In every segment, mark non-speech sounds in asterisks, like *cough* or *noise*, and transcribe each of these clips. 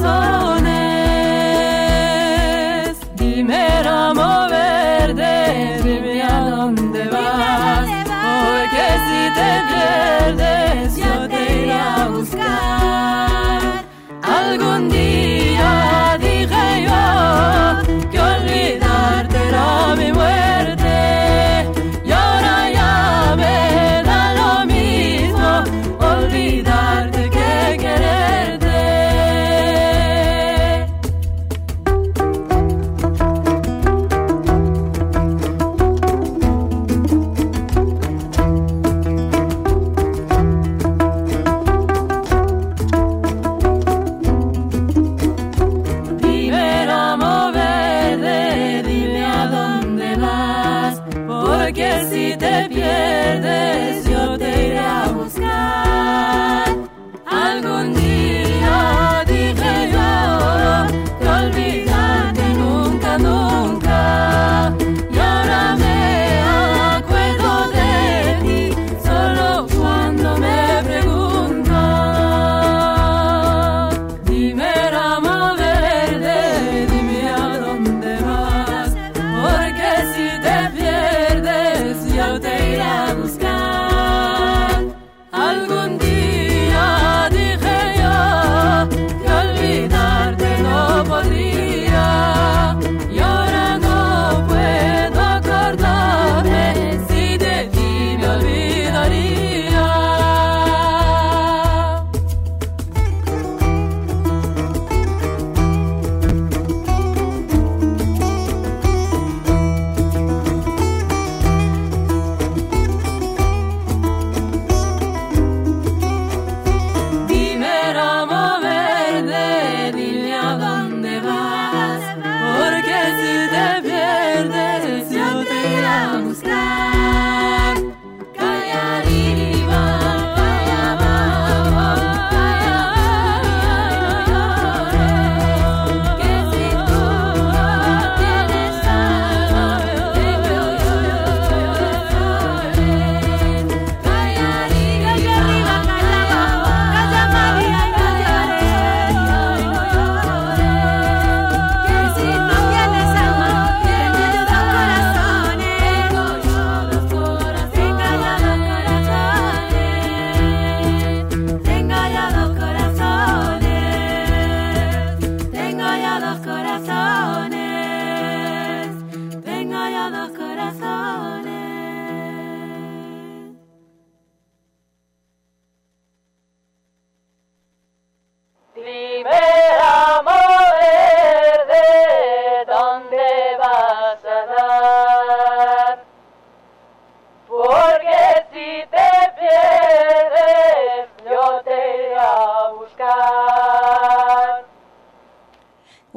soul.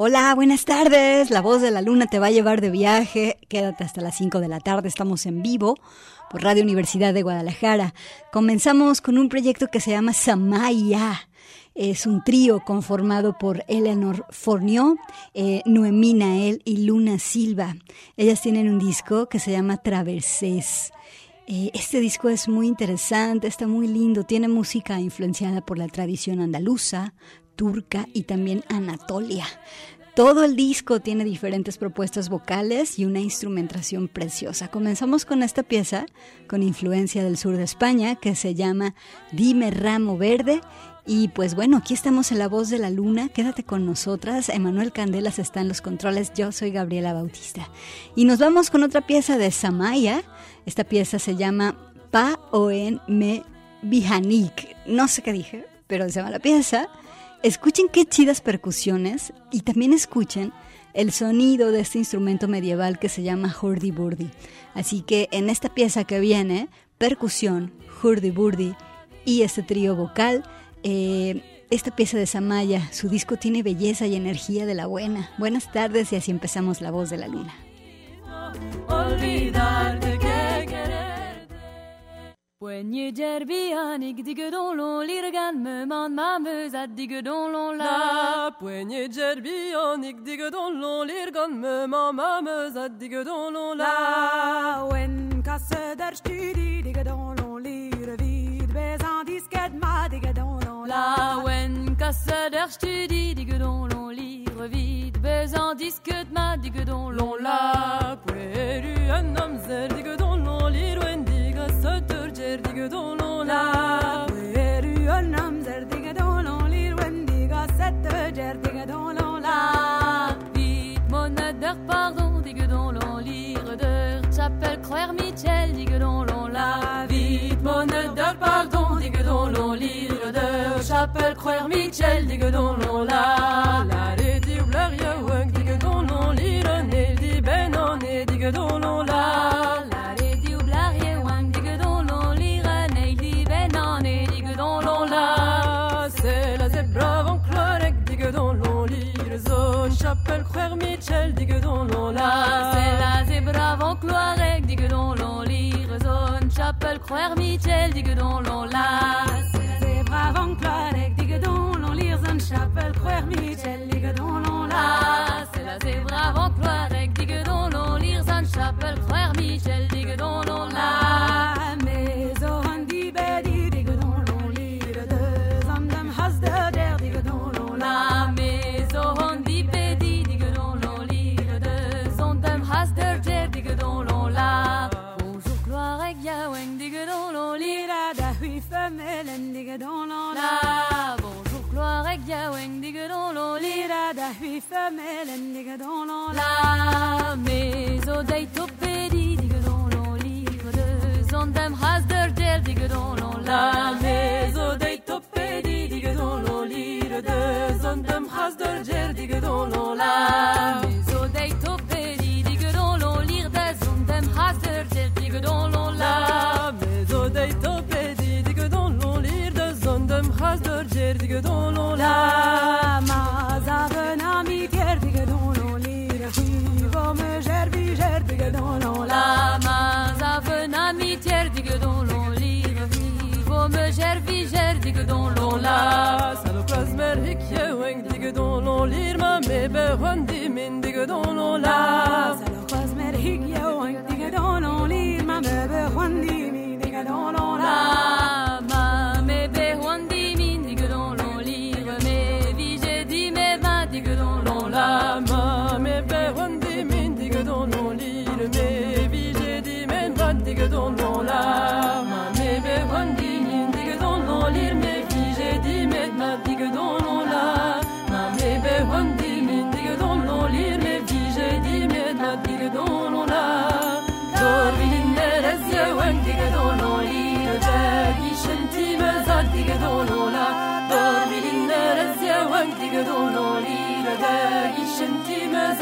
Hola, buenas tardes. La voz de la luna te va a llevar de viaje. Quédate hasta las 5 de la tarde. Estamos en vivo por Radio Universidad de Guadalajara. Comenzamos con un proyecto que se llama Samaya. Es un trío conformado por Eleanor Fornió, eh, Noemí Nael y Luna Silva. Ellas tienen un disco que se llama Traversés. Eh, este disco es muy interesante, está muy lindo, tiene música influenciada por la tradición andaluza, turca y también Anatolia. Todo el disco tiene diferentes propuestas vocales y una instrumentación preciosa. Comenzamos con esta pieza con influencia del sur de España que se llama Dime Ramo Verde. Y pues bueno, aquí estamos en La Voz de la Luna. Quédate con nosotras. Emanuel Candelas está en los controles. Yo soy Gabriela Bautista. Y nos vamos con otra pieza de Samaya. Esta pieza se llama Pa Oen Me Bihanik. No sé qué dije, pero se llama la pieza. Escuchen qué chidas percusiones y también escuchen el sonido de este instrumento medieval que se llama hurdy burdy. Así que en esta pieza que viene, percusión, hurdy burdy y este trío vocal, eh, esta pieza de Samaya, su disco tiene belleza y energía de la buena. Buenas tardes y así empezamos La Voz de la Luna. Poignée gerbianique, digue don l'on l'irgan, me man ma meusade, digue don l'on la. Poignée gerbianique, digue don l'on l'irgan, me man ma meusade, digue don l'on la. Wen kasse der studi, digue don l'on lire vid, bezan disket ma, digue don l'on la. Wen kasse der studi, digue don l'on lire vid, bezan disket ma, digue don l'on la. Pueru un homme zer, digue don l'on pardon, digue dans l'enlire de croire Michel, dans l'on la vite mon odeur pardon, digue dans de chapelle croire Michel, digue dans l'on la la rédi ou blarieux, digue dans n'est dit ben on est digue l'on la peux le croire, Mitchell, dit que dans l'on la. C'est la zebra avant cloirec, dit que dans l'on l'irrezone. Chapel croire, Mitchell, dit que dans l'on la. C'est la zebra avant cloirec, dit que dans l'on l'irrezone. Chapel croire, Mitchell, dit que dans l'on la. C'est la zebra avant cloirec, dit que dans l'on l'irrezone. Chapel croire, Mitchell, dit que dans l'on la. la Bonjour gloire et ya wendiga don l'olira da hui femelle endiga don la Mais au day topedi diga don l'olira de zondem has der gel diga don la Mais au day topedi diga don l'olira de zondem has der gel diga don la Mais au day topedi diga don l'olira de zondem has der gel diga don la دلم خواست دور جردی که دونو لا ما زبن همی کردی که دونو لی رفی با مجر بی جردی که دونو لا ما زبن همی کردی که دونو لی رفی با مجر بی جردی که دونو لا سلو پرز مرک یه ونگ دیگه دونو لیر ما می به هندی من دیگه دونو لا سلو پرز مرک یه ونگ دیگه دونو لیر ما می به هندی من دیگه دونو لا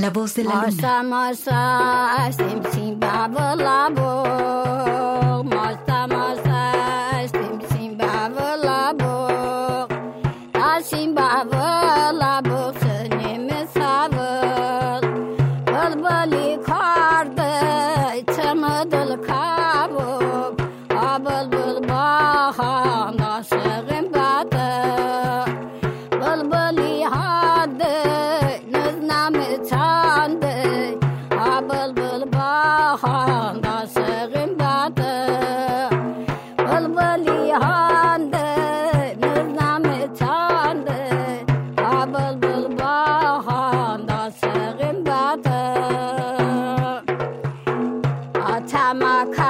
la mire to se mereri digga don lo li racho my car.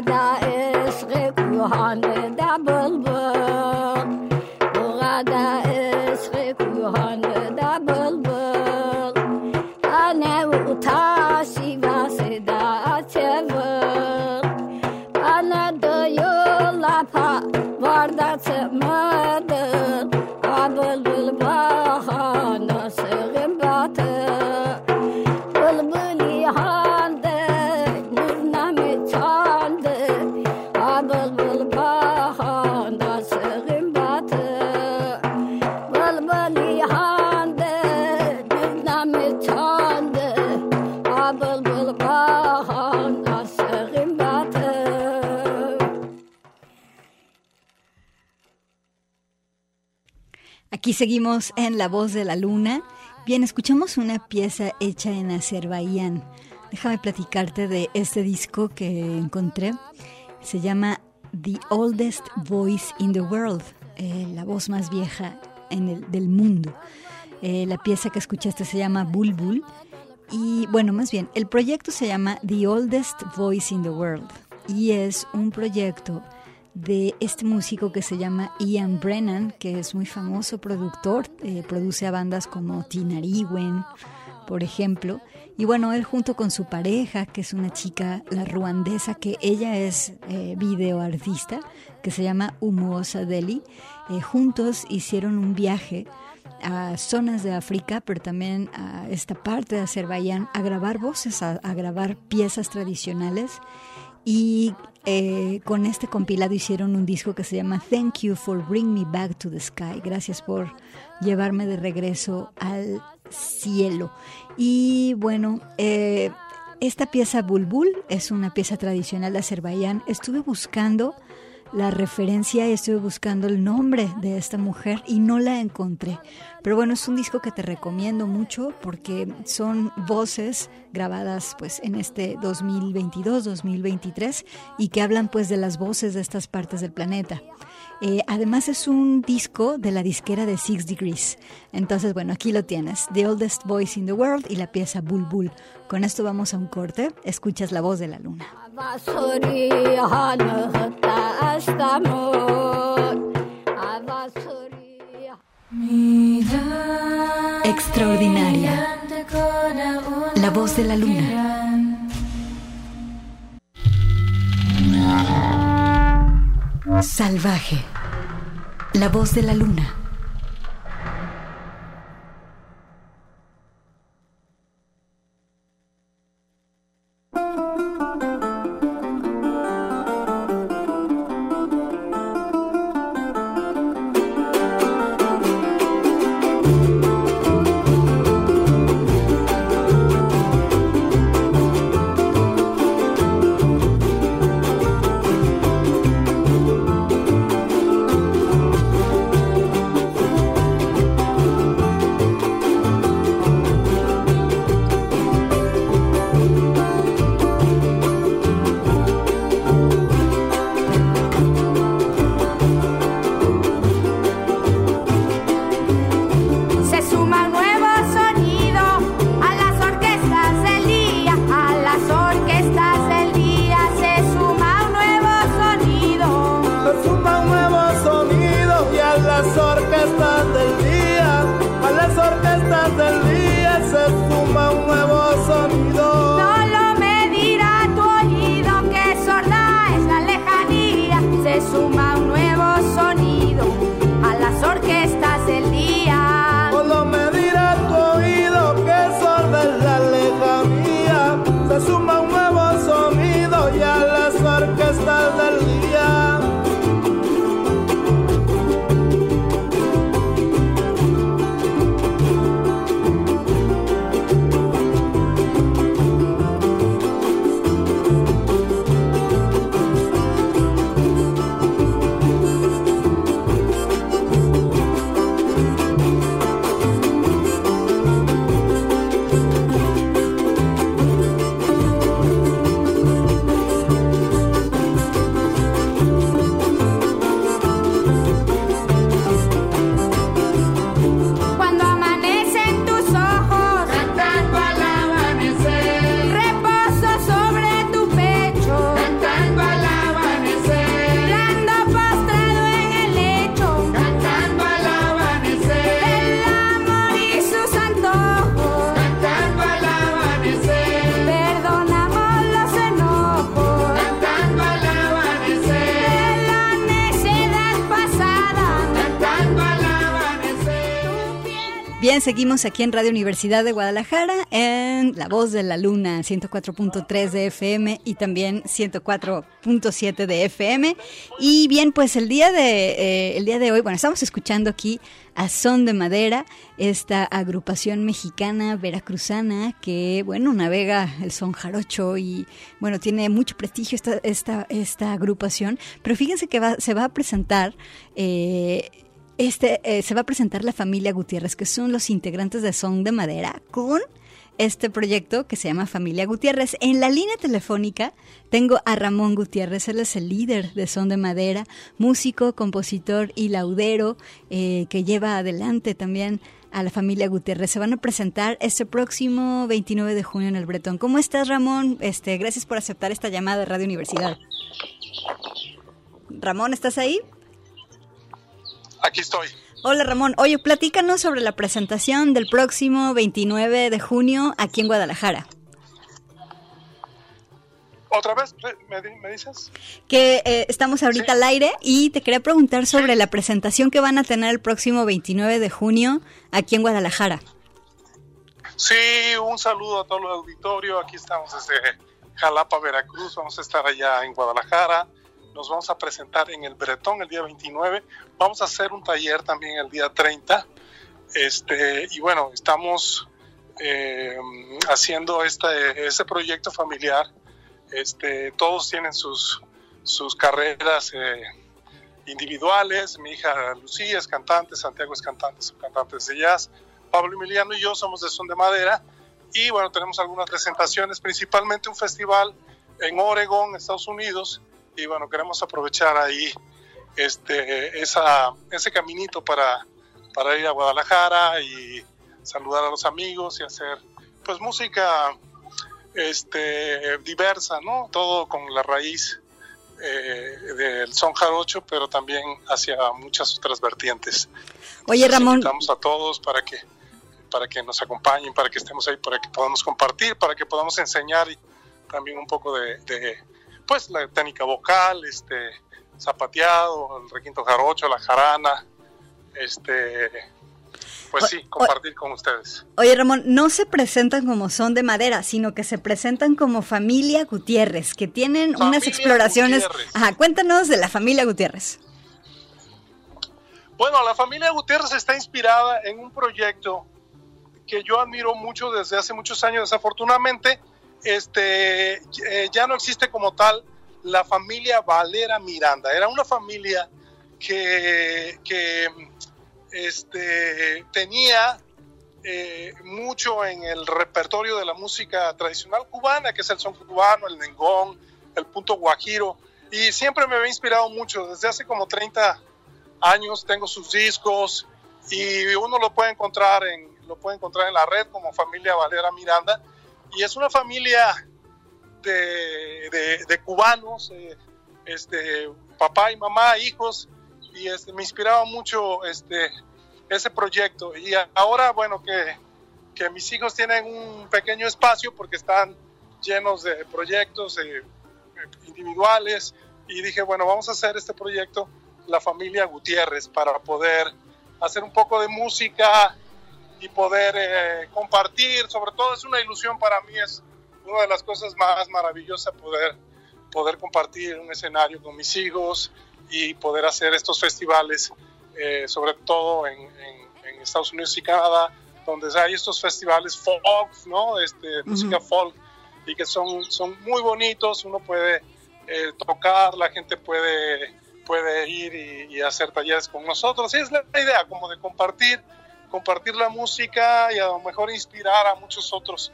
da eskrik, johan da bulbul. Seguimos en La Voz de la Luna. Bien, escuchamos una pieza hecha en Azerbaiyán. Déjame platicarte de este disco que encontré. Se llama The Oldest Voice in the World, eh, la voz más vieja en el, del mundo. Eh, la pieza que escuchaste se llama Bulbul. Y bueno, más bien, el proyecto se llama The Oldest Voice in the World. Y es un proyecto de este músico que se llama Ian Brennan, que es muy famoso productor, eh, produce a bandas como Tinariwen, por ejemplo. Y bueno, él junto con su pareja, que es una chica, la ruandesa, que ella es eh, videoartista, que se llama Umuosa Deli, eh, juntos hicieron un viaje a zonas de África, pero también a esta parte de Azerbaiyán, a grabar voces, a, a grabar piezas tradicionales. Y eh, con este compilado hicieron un disco que se llama Thank You for Bring Me Back to the Sky. Gracias por llevarme de regreso al cielo. Y bueno, eh, esta pieza Bulbul es una pieza tradicional de Azerbaiyán. Estuve buscando la referencia y estuve buscando el nombre de esta mujer y no la encontré. Pero bueno, es un disco que te recomiendo mucho porque son voces grabadas pues en este 2022-2023 y que hablan pues de las voces de estas partes del planeta. Eh, además es un disco de la disquera de Six Degrees. Entonces, bueno, aquí lo tienes. The Oldest Voice in the World y la pieza Bulbul. Con esto vamos a un corte. Escuchas la voz de la luna. Extraordinaria. La voz de la luna. Salvaje. La voz de la luna. Seguimos aquí en Radio Universidad de Guadalajara en La Voz de la Luna, 104.3 de FM y también 104.7 de FM. Y bien, pues el día de eh, el día de hoy, bueno, estamos escuchando aquí a Son de Madera, esta agrupación mexicana veracruzana que, bueno, navega el son jarocho y, bueno, tiene mucho prestigio esta, esta, esta agrupación. Pero fíjense que va, se va a presentar eh, este, eh, se va a presentar la familia Gutiérrez, que son los integrantes de Son de Madera, con este proyecto que se llama Familia Gutiérrez. En la línea telefónica tengo a Ramón Gutiérrez, él es el líder de Son de Madera, músico, compositor y laudero eh, que lleva adelante también a la familia Gutiérrez. Se van a presentar este próximo 29 de junio en el Bretón. ¿Cómo estás, Ramón? Este, gracias por aceptar esta llamada de Radio Universidad. Ramón, ¿estás ahí? Aquí estoy. Hola Ramón, oye, platícanos sobre la presentación del próximo 29 de junio aquí en Guadalajara. ¿Otra vez me, dices? Que eh, estamos ahorita al aire y te quería preguntar sobre la presentación que van a tener el próximo 29 de junio aquí en Guadalajara. Sí, un saludo a todo el auditorio. Aquí estamos desde Jalapa, Veracruz. Vamos a estar allá en Guadalajara nos vamos a presentar en el Bretón el día 29, vamos a hacer un taller también el día 30, este, y bueno, estamos eh, haciendo este, este proyecto familiar. Este, todos tienen sus, sus carreras eh, individuales. Mi hija Lucía es cantante, Santiago es cantante, son cantantes de jazz. Pablo Emiliano y yo somos de Son de Madera. Y bueno, tenemos algunas presentaciones, principalmente un festival en Oregon, Estados Unidos. Y bueno, queremos aprovechar ahí este, esa, ese caminito para, para ir a Guadalajara y saludar a los amigos y hacer pues música este, diversa, ¿no? Todo con la raíz eh, del son jarocho, pero también hacia muchas otras vertientes. Oye, Ramón. Invitamos a todos para que para que nos acompañen, para que estemos ahí, para que podamos compartir, para que podamos enseñar también un poco de, de pues la técnica vocal, este zapateado, el requinto jarocho, la jarana, este pues sí, compartir con ustedes. Oye, Ramón, no se presentan como son de madera, sino que se presentan como familia Gutiérrez, que tienen unas exploraciones. Ajá, cuéntanos de la familia Gutiérrez. Bueno, la familia Gutiérrez está inspirada en un proyecto que yo admiro mucho desde hace muchos años. Desafortunadamente, este, eh, ya no existe como tal la familia Valera Miranda. Era una familia que, que este, tenía eh, mucho en el repertorio de la música tradicional cubana, que es el son cubano, el nengón, el punto guajiro, y siempre me había inspirado mucho. Desde hace como 30 años tengo sus discos y uno lo puede encontrar en, lo puede encontrar en la red como familia Valera Miranda, y es una familia de, de, cubanos, eh, este, papá y mamá, hijos, y este, me inspiraba mucho este, ese proyecto. Y ahora, bueno, que, que, mis hijos tienen un pequeño espacio porque están llenos de proyectos eh, individuales y dije, bueno, vamos a hacer este proyecto, la familia Gutiérrez, para poder hacer un poco de música y poder eh, compartir, sobre todo es una ilusión para mí, es una de las cosas más maravillosas poder, poder compartir un escenario con mis hijos y poder hacer estos festivales, eh, sobre todo en, Estados Unidos y Canadá, donde hay estos festivales folk, ¿no? Este, Música folk, y que son, son muy bonitos, uno puede eh, tocar, la gente puede, puede ir y, hacer talleres con nosotros. Y es la idea, como de compartir, compartir la música y a lo mejor inspirar a muchos otros,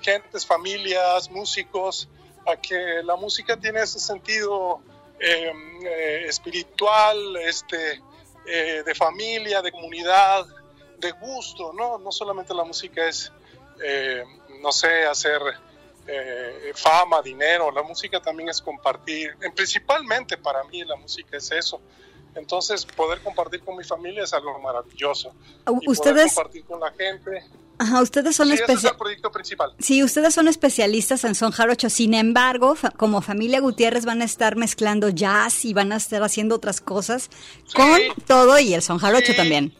gentes, familias, músicos, a que la música tiene ese sentido Em, eh, espiritual, este, eh, de familia, de comunidad, de gusto, ¿no? No solamente la música es, eh, no sé, hacer fama, dinero, la música también es compartir, principalmente para mí la música es eso. Entonces, poder compartir con mi familia es algo maravilloso. Ustedes, poder compartir con la gente Ajá, ustedes son sí, es el proyecto principal. Sí, ustedes son especialistas en son jarocho. Sin embargo, como familia Gutiérrez van a estar mezclando jazz y van a estar haciendo otras cosas con todo y el son jarocho también.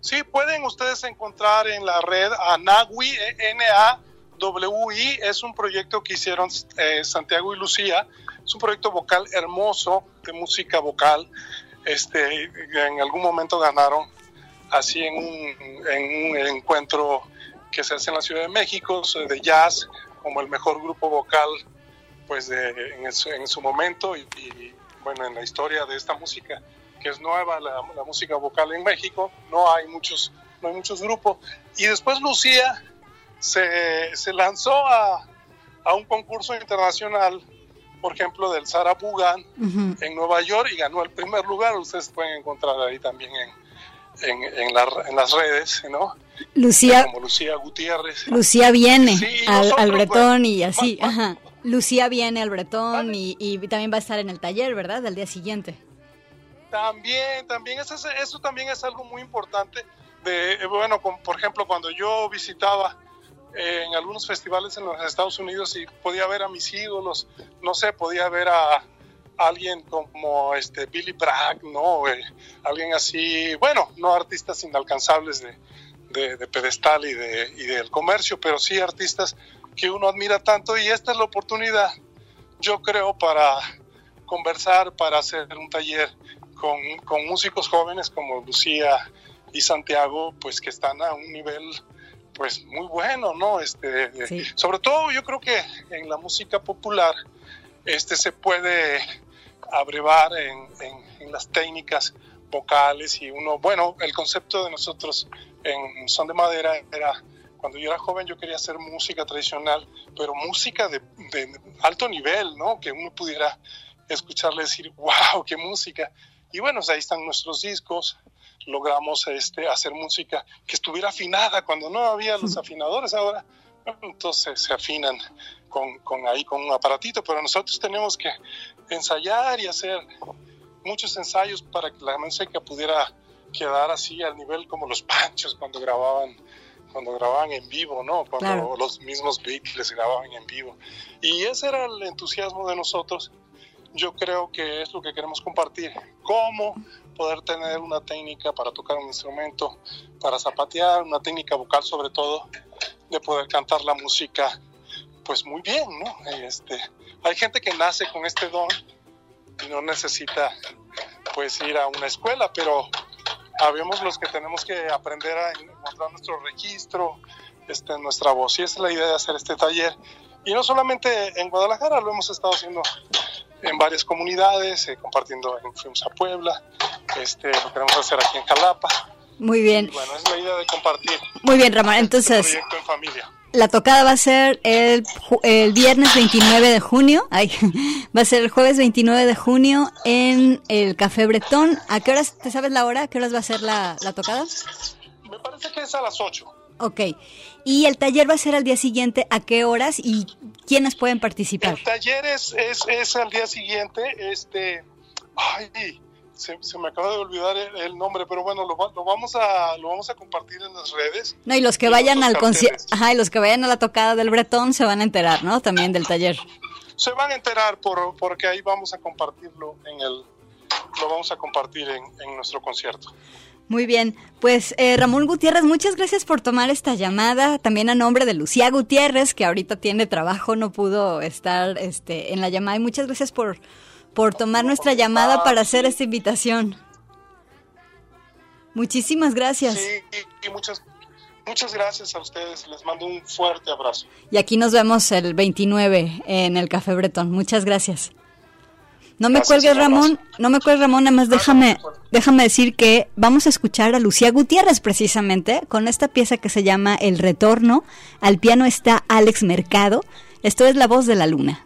Sí, pueden ustedes encontrar en la red a Nagui, N-A-W-I, es un proyecto que hicieron eh, Santiago y Lucía, es un proyecto vocal hermoso de música vocal. Este, en algún momento ganaron así en un, en un encuentro que se hace en la Ciudad de México de jazz como el mejor grupo vocal pues de, en, su, en, su, momento y, bueno en la historia de esta música que es nueva la, la, música vocal en México. No hay muchos no hay muchos grupos. Y después Lucía se, se lanzó a, a, un concurso internacional por ejemplo del Sarah Bugan en Nueva York y ganó el primer lugar ustedes pueden encontrar ahí también en en, en, las redes, ¿no? Lucía, como Lucía Gutiérrez. Lucía viene al, Bretón y así, ajá. Lucía viene al Bretón y, y, también va a estar en el taller, ¿verdad? Del día siguiente. También, también, eso, eso también es algo muy importante. De, bueno, por ejemplo, cuando yo visitaba eh, en algunos festivales en los Estados Unidos y podía ver a mis ídolos, no sé, podía ver a, alguien como este Billy Bragg, ¿no? Eh, alguien así, bueno, no artistas inalcanzables de, de, pedestal y, de, y del comercio, pero sí artistas que uno admira tanto y esta es la oportunidad, yo creo, para conversar, para hacer un taller con, con músicos jóvenes como Lucía y Santiago, pues que están a un nivel pues muy bueno, ¿no? Este, Sí. sobre todo yo creo que en la música popular este se puede abrevar en, en- en las técnicas vocales y uno, bueno, el concepto de nosotros en Son de Madera era, cuando yo era joven yo quería hacer música tradicional, pero música de, de alto nivel, ¿no? Que uno pudiera escucharle decir, wow, qué música. Y bueno, ahí están nuestros discos, logramos este, hacer música que estuviera afinada cuando no había los afinadores ahora. Entonces se afinan con, con ahí con un aparatito, pero nosotros tenemos que ensayar y hacer muchos ensayos para que la música pudiera quedar así al nivel como los panchos cuando grababan cuando grababan en vivo, ¿no? Cuando Claro. los mismos Beatles grababan en vivo. Y ese era el entusiasmo de nosotros. Yo creo que es lo que queremos compartir. Cómo poder tener una técnica para tocar un instrumento, para zapatear, una técnica vocal sobre todo, de poder cantar la música, pues muy bien, ¿no? Este, hay gente que nace con este don y no necesita pues ir a una escuela, pero habemos los que tenemos que aprender a encontrar nuestro registro, este, nuestra voz. Y esa es la idea de hacer este taller. Y no solamente en Guadalajara, lo hemos estado haciendo en varias comunidades, eh, compartiendo, en- fuimos a Puebla, este, lo queremos hacer aquí en Jalapa. Muy bien, Y bueno, es la idea de compartir muy bien, Ramón. este Entonces, proyecto en familia. la tocada va a ser el, el viernes 29 de junio. Ay, *laughs* va a ser el jueves 29 de junio en el Café Bretón. ¿A qué horas, te sabes la hora? ¿A qué horas va a ser la, la tocada? Me parece que es a las 8. Ok. Y el taller va a ser al día siguiente. ¿A qué horas y quiénes pueden participar? El taller es, es, es al día siguiente, este, ay, se, se me acaba de olvidar el, el nombre, pero bueno, lo, lo vamos a, lo vamos a compartir en las redes. No, y los que Y vayan al concierto, ajá, y los que vayan a la tocada del Bretón se van a enterar, ¿no? También del taller. Se van a enterar por, porque ahí vamos a compartirlo en el, lo vamos a compartir en, en nuestro concierto. Muy bien, pues eh, Ramón Gutiérrez, muchas gracias por tomar esta llamada. También a nombre de Lucía Gutiérrez, que ahorita tiene trabajo, no pudo estar este, en la llamada. Y muchas gracias por, por tomar nuestra llamada para hacer esta invitación. Muchísimas gracias. Sí, y, muchas, muchas gracias a ustedes. Les mando un fuerte abrazo. Y aquí nos vemos el 29 en el Café Bretón. Muchas gracias. No me Gracias, cuelgues. Ramón. No me cuelgues, Ramón. Nada más déjame, déjame decir que vamos a escuchar a Lucía Gutiérrez precisamente con esta pieza que se llama El Retorno. Al piano está Alex Mercado. Esto es La Voz de la Luna.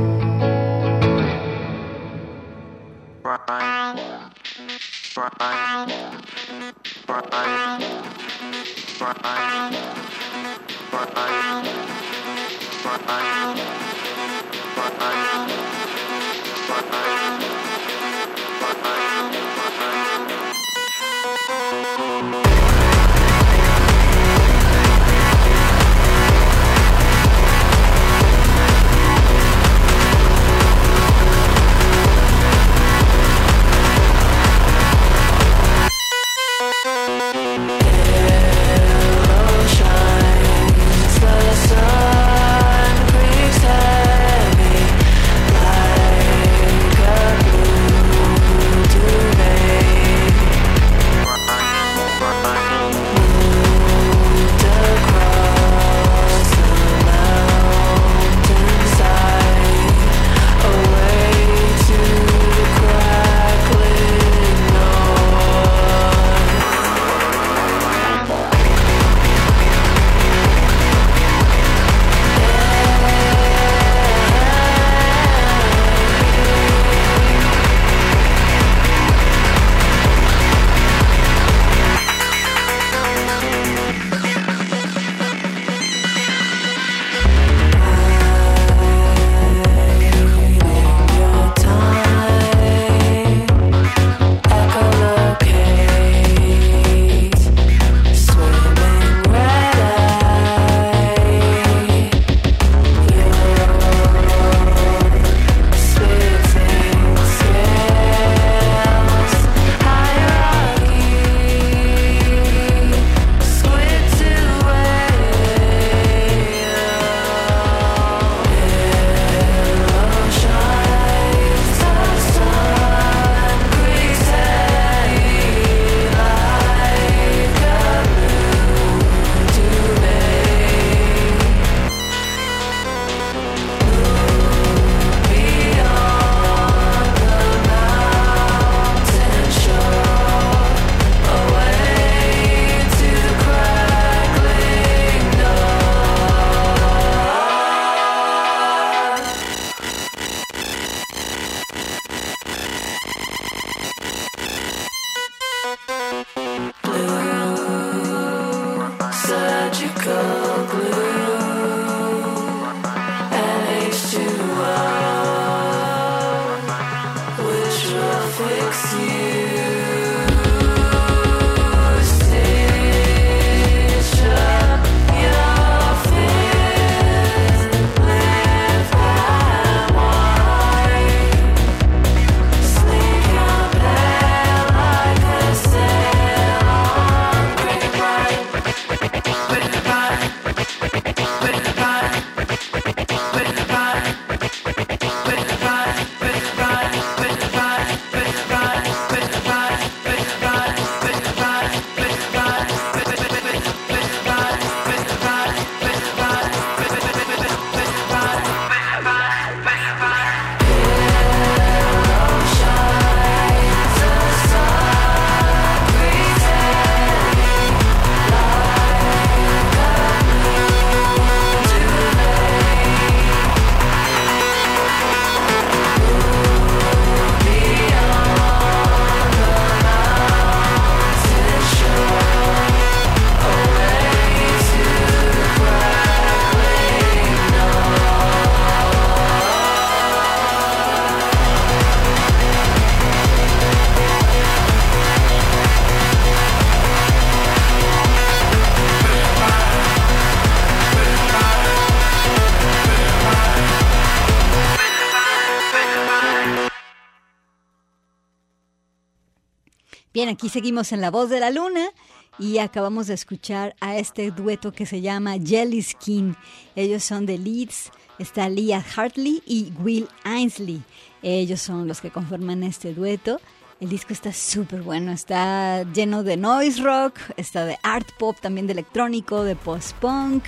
Seguimos en La Voz de la Luna y acabamos de escuchar a este dueto que se llama Jelly Skin. Ellos son de Leeds, está Leah Hartley y Will Ainsley. Ellos son los que conforman este dueto. El disco está súper bueno, está lleno de noise rock, está de art pop, también de electrónico, de post-punk.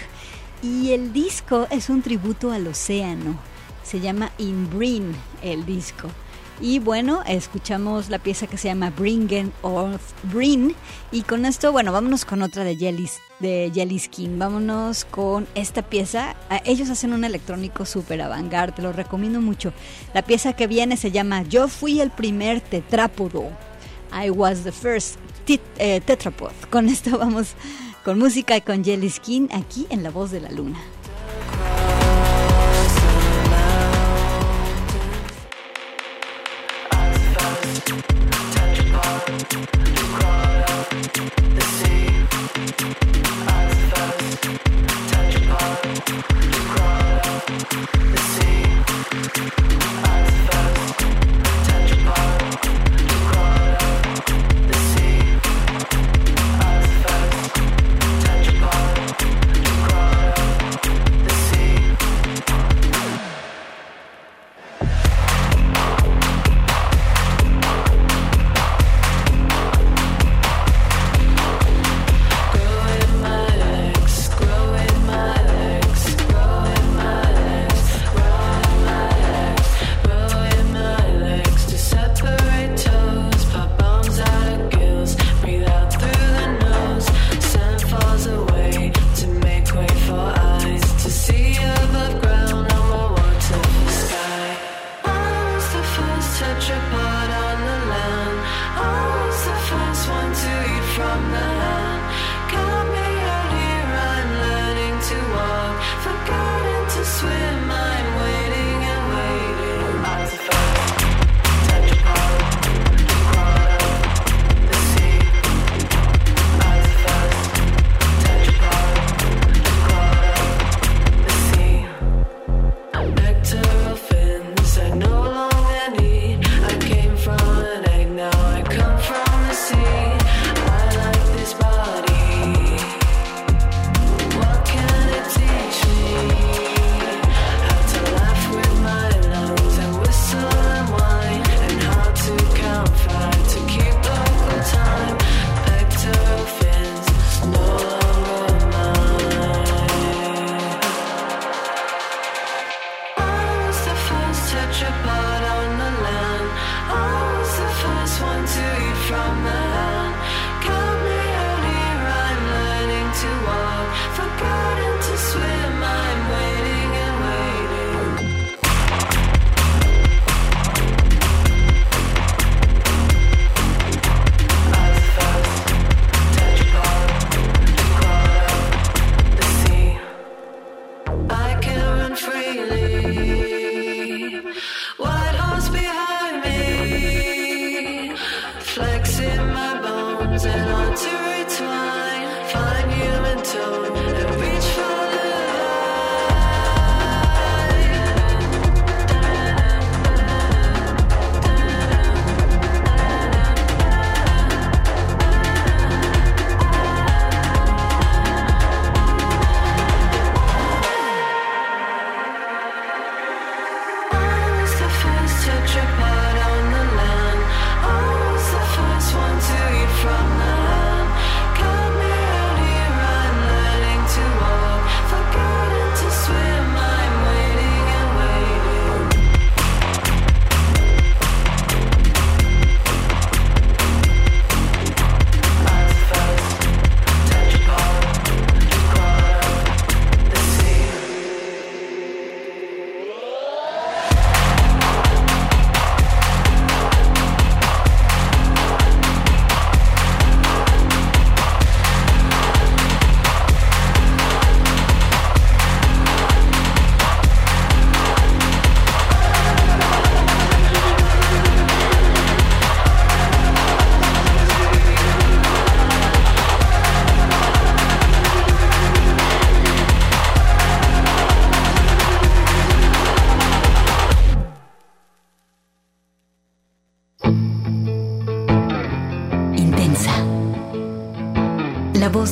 Y el disco es un tributo al océano. Se llama Inbrin el disco. Y bueno, escuchamos la pieza que se llama Bringen of Brin. Y con esto, bueno, vámonos con otra de de Jelly Skin. Vámonos con esta pieza. Ah, Ellos hacen un electrónico súper avant te lo recomiendo mucho. La pieza que viene se llama Yo fui el primer tetrápodo. I was the first eh, tetrapod. Con esto vamos con música y con Jelly Skin aquí en La Voz de la Luna. Tetrapod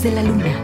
de la luna.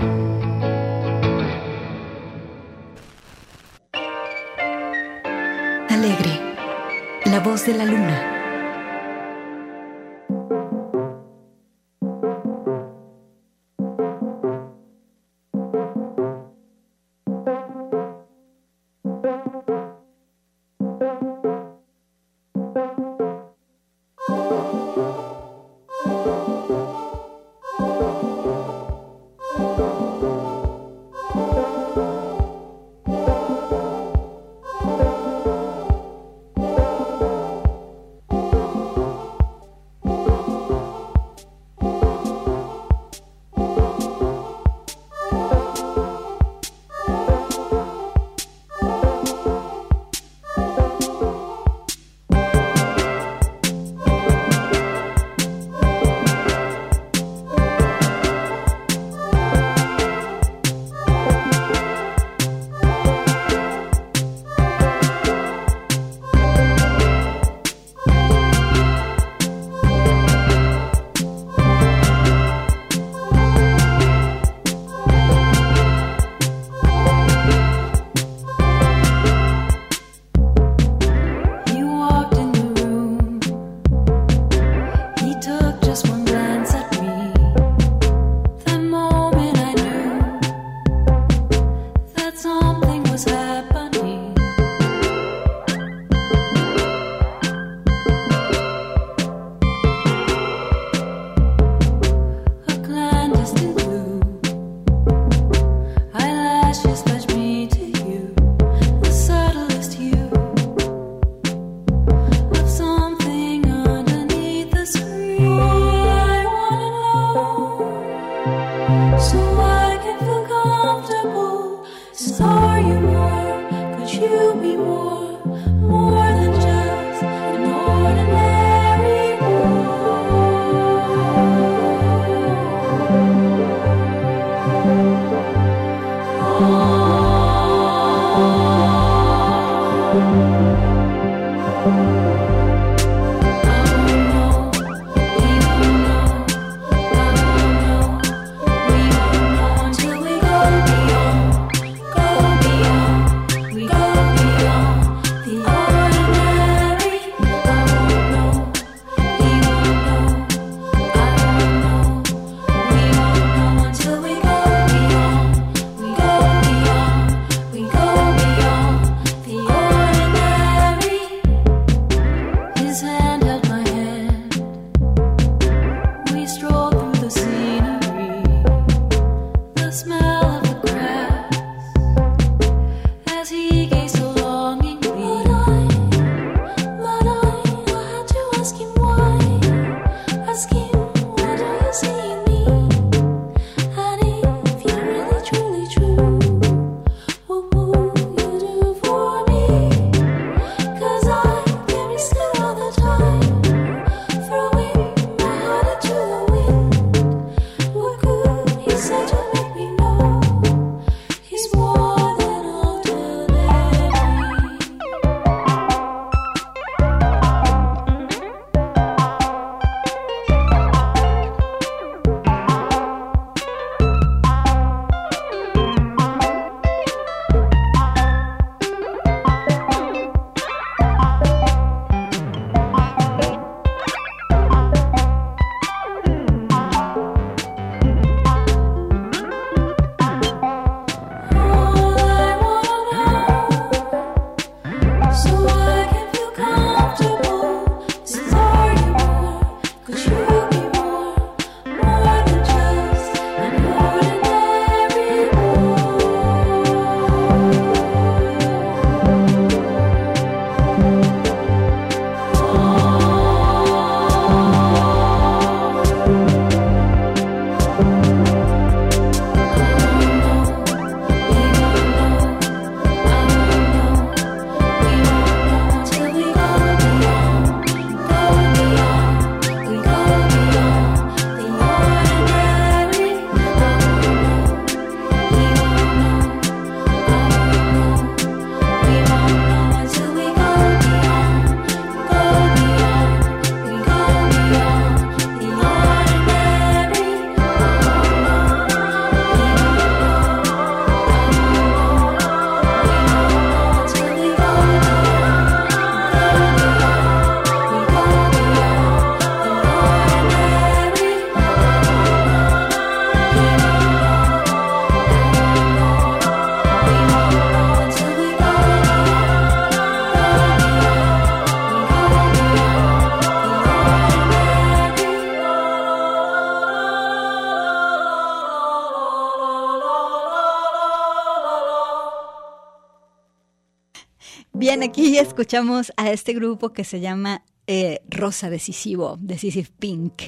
Y escuchamos a este grupo que se llama eh, Rosa Decisivo, Decisive Pink.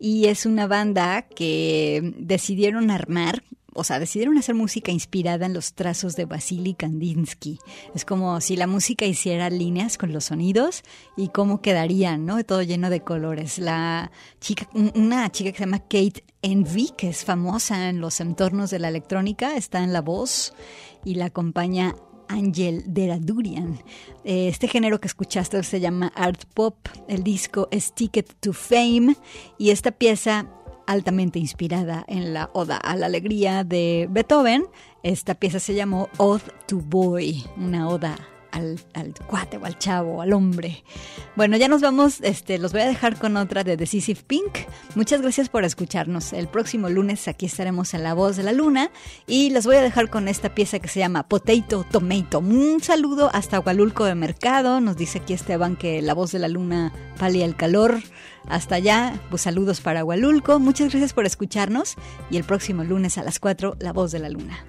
Y es una banda que decidieron armar o sea, decidieron hacer música inspirada en los trazos de Vasily Kandinsky. Es como si la música hiciera líneas con los sonidos y cómo quedarían, ¿no? Todo lleno de colores. La chica, una chica que se llama Kate Envy, que es famosa en los entornos de la electrónica, está en la voz y la acompaña Angel Deradurian. Eh, este género que escuchaste se llama art pop, el disco es Ticket to Fame y esta pieza altamente inspirada en la Oda a la Alegría de Beethoven. Esta pieza se llamó Ode to Boy, una oda al, al, cuate o al chavo, al hombre. Bueno, ya nos vamos, este, los voy a dejar con otra de Decisive Pink. Muchas gracias por escucharnos. El próximo lunes aquí estaremos en La Voz de la Luna y los voy a dejar con esta pieza que se llama Potato Tomato. Un saludo hasta Hualulco de Mercado. Nos dice aquí Esteban que La Voz de la Luna palia el calor. Hasta allá, pues saludos para Hualulco. Muchas gracias por escucharnos y el próximo lunes a las 4, La Voz de la Luna.